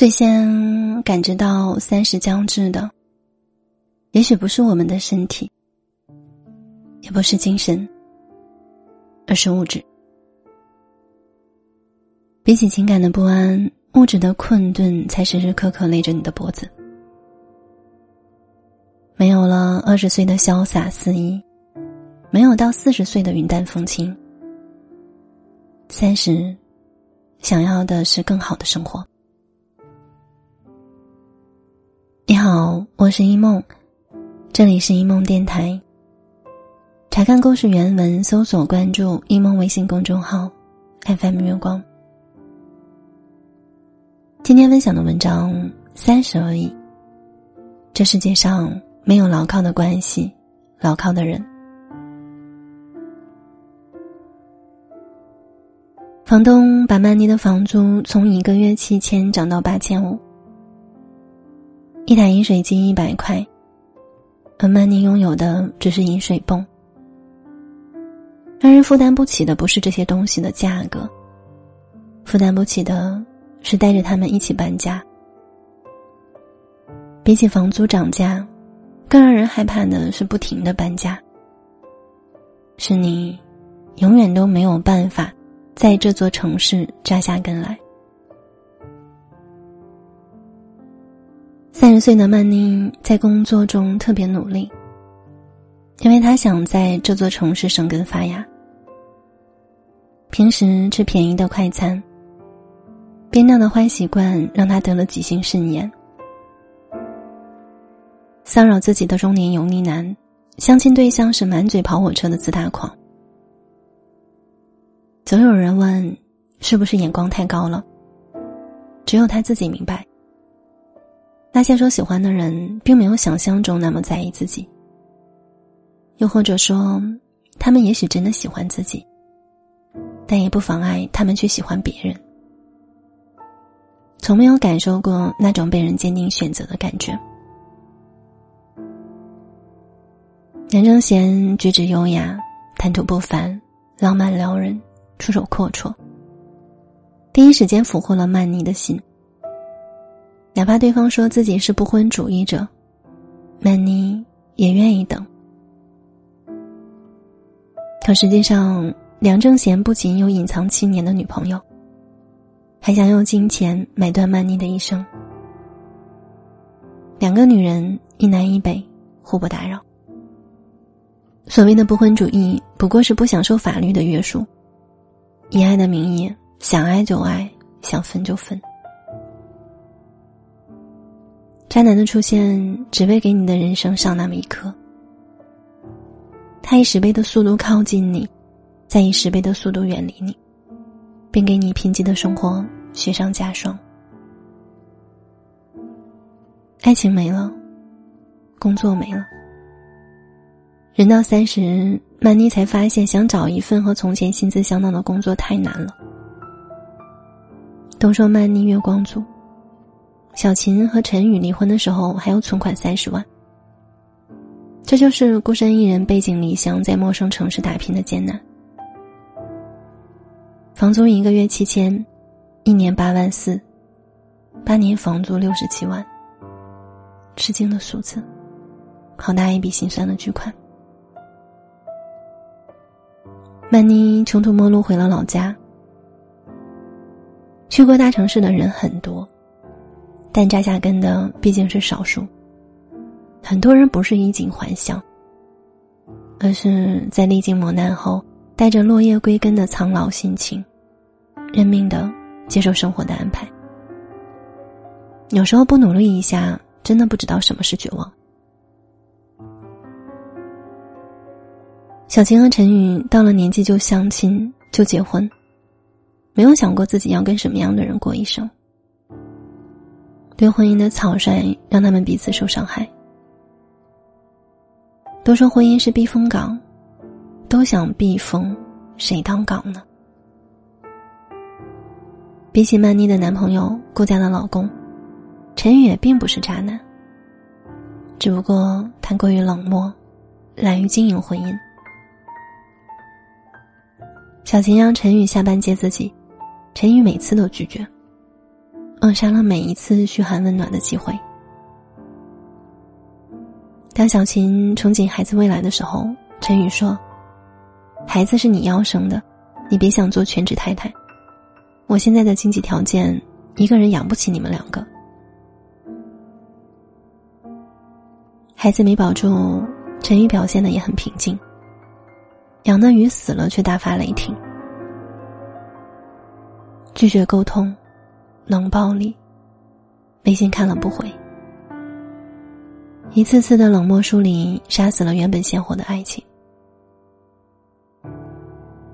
最先感知到三十将至的，也许不是我们的身体，也不是精神，而是物质。比起情感的不安，物质的困顿才时时刻刻勒着你的脖子。没有了二十岁的潇洒肆意，没有到四十岁的云淡风轻。三十，想要的是更好的生活。好，我是一梦，这里是一梦电台。查看故事原文，搜索关注一梦微信公众号，FM 月光。今天分享的文章《三十而已》，这世界上没有牢靠的关系，牢靠的人。房东把曼妮的房租从一个月七千涨到八千五。一台饮水机一百块，而曼妮拥有的只是饮水泵。让人负担不起的不是这些东西的价格，负担不起的是带着他们一起搬家。比起房租涨价，更让人害怕的是不停的搬家。是你，永远都没有办法在这座城市扎下根来。三十岁的曼妮在工作中特别努力，因为她想在这座城市生根发芽。平时吃便宜的快餐，边酿的坏习惯让她得了急性肾炎。骚扰自己的中年油腻男，相亲对象是满嘴跑火车的自大狂。总有人问，是不是眼光太高了？只有他自己明白。那些说喜欢的人，并没有想象中那么在意自己。又或者说，他们也许真的喜欢自己，但也不妨碍他们去喜欢别人。从没有感受过那种被人坚定选择的感觉。南正贤举止优雅，谈吐不凡，浪漫撩人，出手阔绰，第一时间俘获了曼妮的心。哪怕对方说自己是不婚主义者，曼妮也愿意等。可实际上，梁正贤不仅有隐藏七年的女朋友，还想用金钱买断曼妮的一生。两个女人，一南一北，互不打扰。所谓的不婚主义，不过是不享受法律的约束，以爱的名义，想爱就爱，想分就分。渣男的出现，只为给你的人生上那么一课。他以十倍的速度靠近你，再以十倍的速度远离你，并给你贫瘠的生活雪上加霜。爱情没了，工作没了。人到三十，曼妮才发现，想找一份和从前薪资相当的工作太难了。都说曼妮月光族。小琴和陈宇离婚的时候还有存款三十万。这就是孤身一人背井离乡在陌生城市打拼的艰难。房租一个月七千，一年八万四，八年房租六十七万。吃惊的数字，好大一笔心酸的巨款。曼妮穷途末路回了老家。去过大城市的人很多。但扎下根的毕竟是少数。很多人不是衣锦还乡，而是在历经磨难后，带着落叶归根的苍老心情，认命的接受生活的安排。有时候不努力一下，真的不知道什么是绝望。小晴和陈宇到了年纪就相亲就结婚，没有想过自己要跟什么样的人过一生。对婚姻的草率，让他们彼此受伤害。都说婚姻是避风港，都想避风，谁当港呢？比起曼妮的男朋友顾家的老公，陈宇也并不是渣男。只不过他过于冷漠，懒于经营婚姻。小琴让陈宇下班接自己，陈宇每次都拒绝。扼杀了每一次嘘寒问暖的机会。当小琴憧憬孩子未来的时候，陈宇说：“孩子是你要生的，你别想做全职太太。我现在的经济条件，一个人养不起你们两个。”孩子没保住，陈宇表现的也很平静。养的鱼死了，却大发雷霆，拒绝沟通，冷暴力，微信看了不回，一次次的冷漠疏离，杀死了原本鲜活的爱情。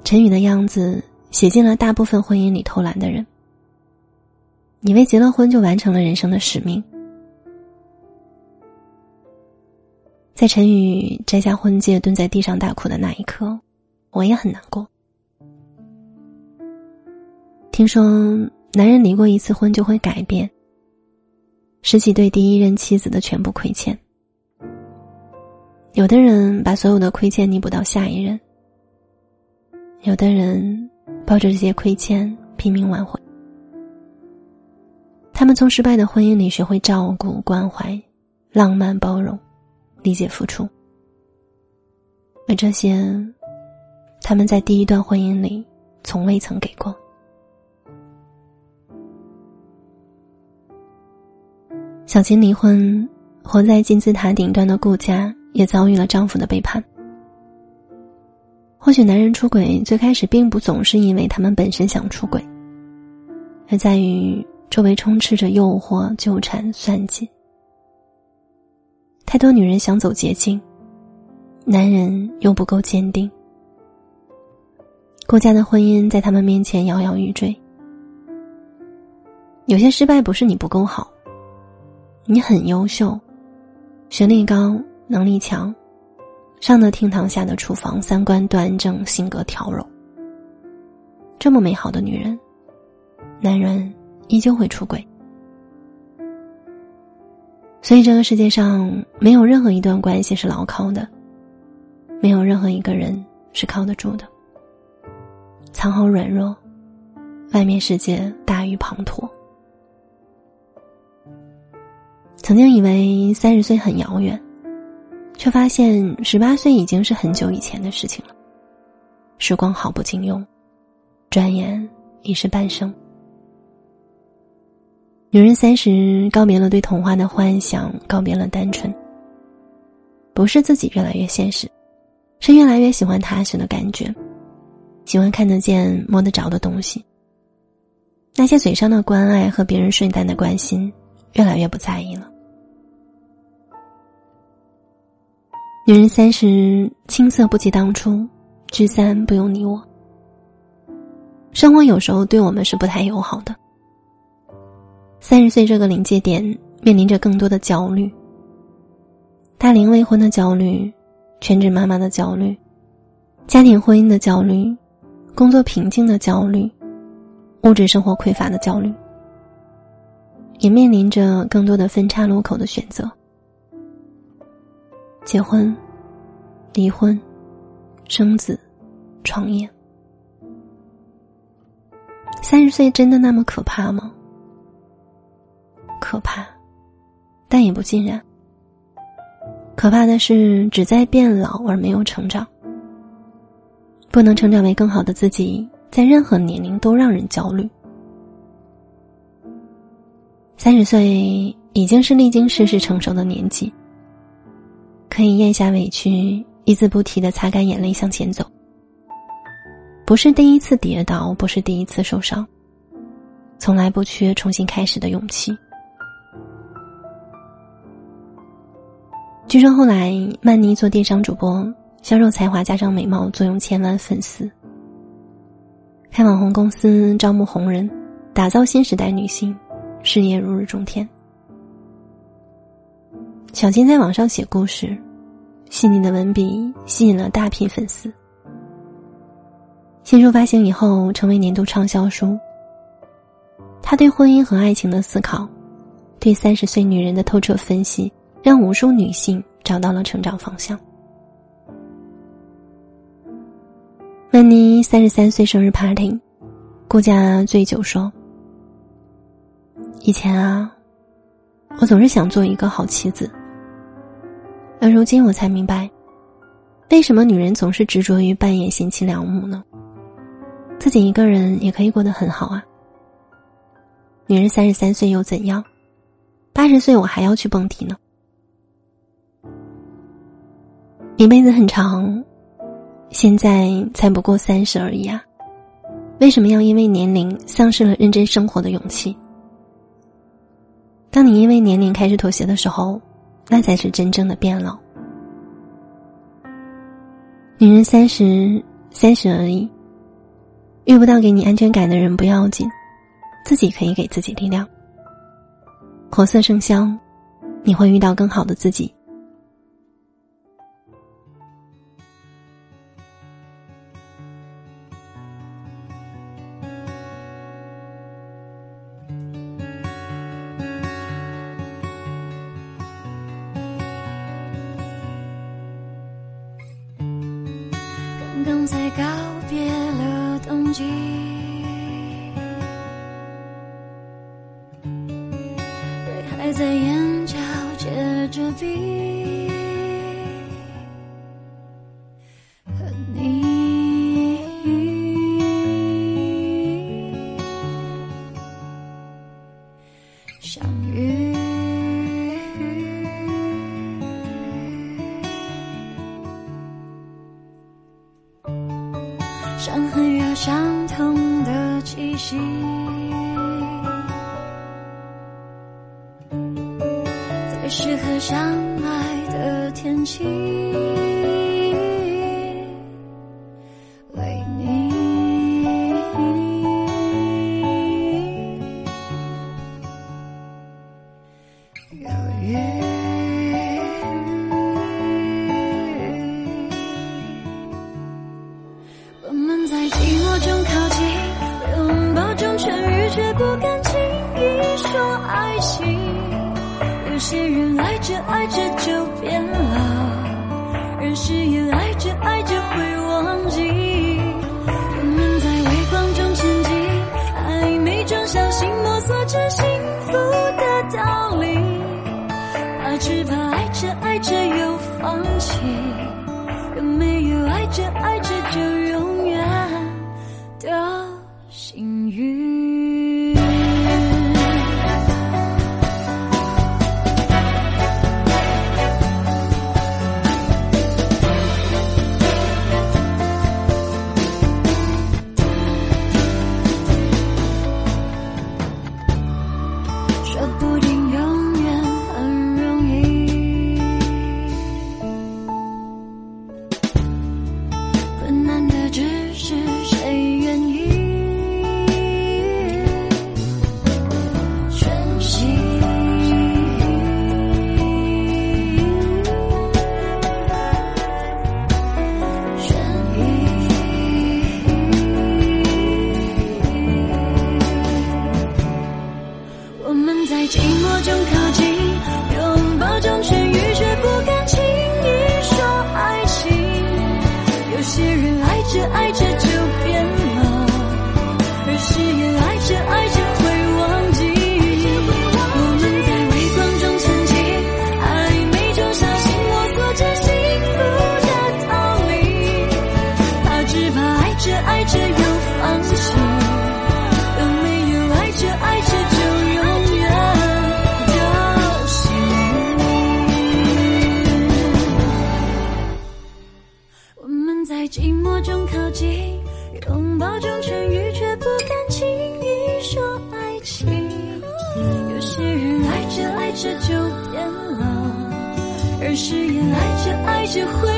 陈宇的样子写进了大部分婚姻里偷懒的人，以为结了婚就完成了人生的使命。在陈宇摘下婚戒，蹲在地上大哭的那一刻，我也很难过。听说男人离过一次婚就会改变，拾起对第一任妻子的全部亏欠。有的人把所有的亏欠弥补到下一任，有的人抱着这些亏欠拼命挽回。他们从失败的婚姻里学会照顾、关怀、浪漫、包容。理解付出，而这些，他们在第一段婚姻里从未曾给过。小琴离婚，活在金字塔顶端的顾家也遭遇了丈夫的背叛。或许男人出轨最开始并不总是因为他们本身想出轨，而在于周围充斥着诱惑、纠缠、算计。太多女人想走捷径，男人又不够坚定。顾家的婚姻在他们面前摇摇欲坠。有些失败不是你不够好，你很优秀，学历高，能力强，上得厅堂，下得厨房，三观端正，性格调柔。这么美好的女人，男人依旧会出轨。所以，这个世界上没有任何一段关系是牢靠的，没有任何一个人是靠得住的。藏好软弱，外面世界大于滂沱。曾经以为三十岁很遥远，却发现十八岁已经是很久以前的事情了。时光好不经用，转眼已是半生。女人三十，告别了对童话的幻想，告别了单纯。不是自己越来越现实，是越来越喜欢踏实的感觉，喜欢看得见、摸得着的东西。那些嘴上的关爱和别人顺带的关心，越来越不在意了。女人三十，青涩不及当初，聚散不用你我。生活有时候对我们是不太友好的。三十岁这个临界点，面临着更多的焦虑：大龄未婚的焦虑，全职妈妈的焦虑，家庭婚姻的焦虑，工作瓶颈的焦虑，物质生活匮乏的焦虑，也面临着更多的分岔路口的选择：结婚、离婚、生子、创业。三十岁真的那么可怕吗？可怕，但也不尽然。可怕的是，只在变老而没有成长。不能成长为更好的自己，在任何年龄都让人焦虑。三十岁已经是历经世事成熟的年纪，可以咽下委屈，一字不提的擦干眼泪向前走。不是第一次跌倒，不是第一次受伤，从来不缺重新开始的勇气。据说后来曼妮做电商主播，销售才华加上美貌，坐拥千万粉丝。开网红公司，招募红人，打造新时代女性，事业如日中天。小金在网上写故事，细腻的文笔吸引了大批粉丝。新书发行以后，成为年度畅销书。他对婚姻和爱情的思考，对三十岁女人的透彻分析。让无数女性找到了成长方向。曼妮三十三岁生日 party，顾家醉酒说：“以前啊，我总是想做一个好妻子，而如今我才明白，为什么女人总是执着于扮演贤妻良母呢？自己一个人也可以过得很好啊。女人三十三岁又怎样？八十岁我还要去蹦迪呢。一辈子很长，现在才不过三十而已啊！为什么要因为年龄丧失了认真生活的勇气？当你因为年龄开始妥协的时候，那才是真正的变老。女人三十，三十而已。遇不到给你安全感的人不要紧，自己可以给自己力量。活色生香，你会遇到更好的自己。正在告别了。冬季，伤痕有相同的气息，最适合相爱的天气。只有放弃。学，会。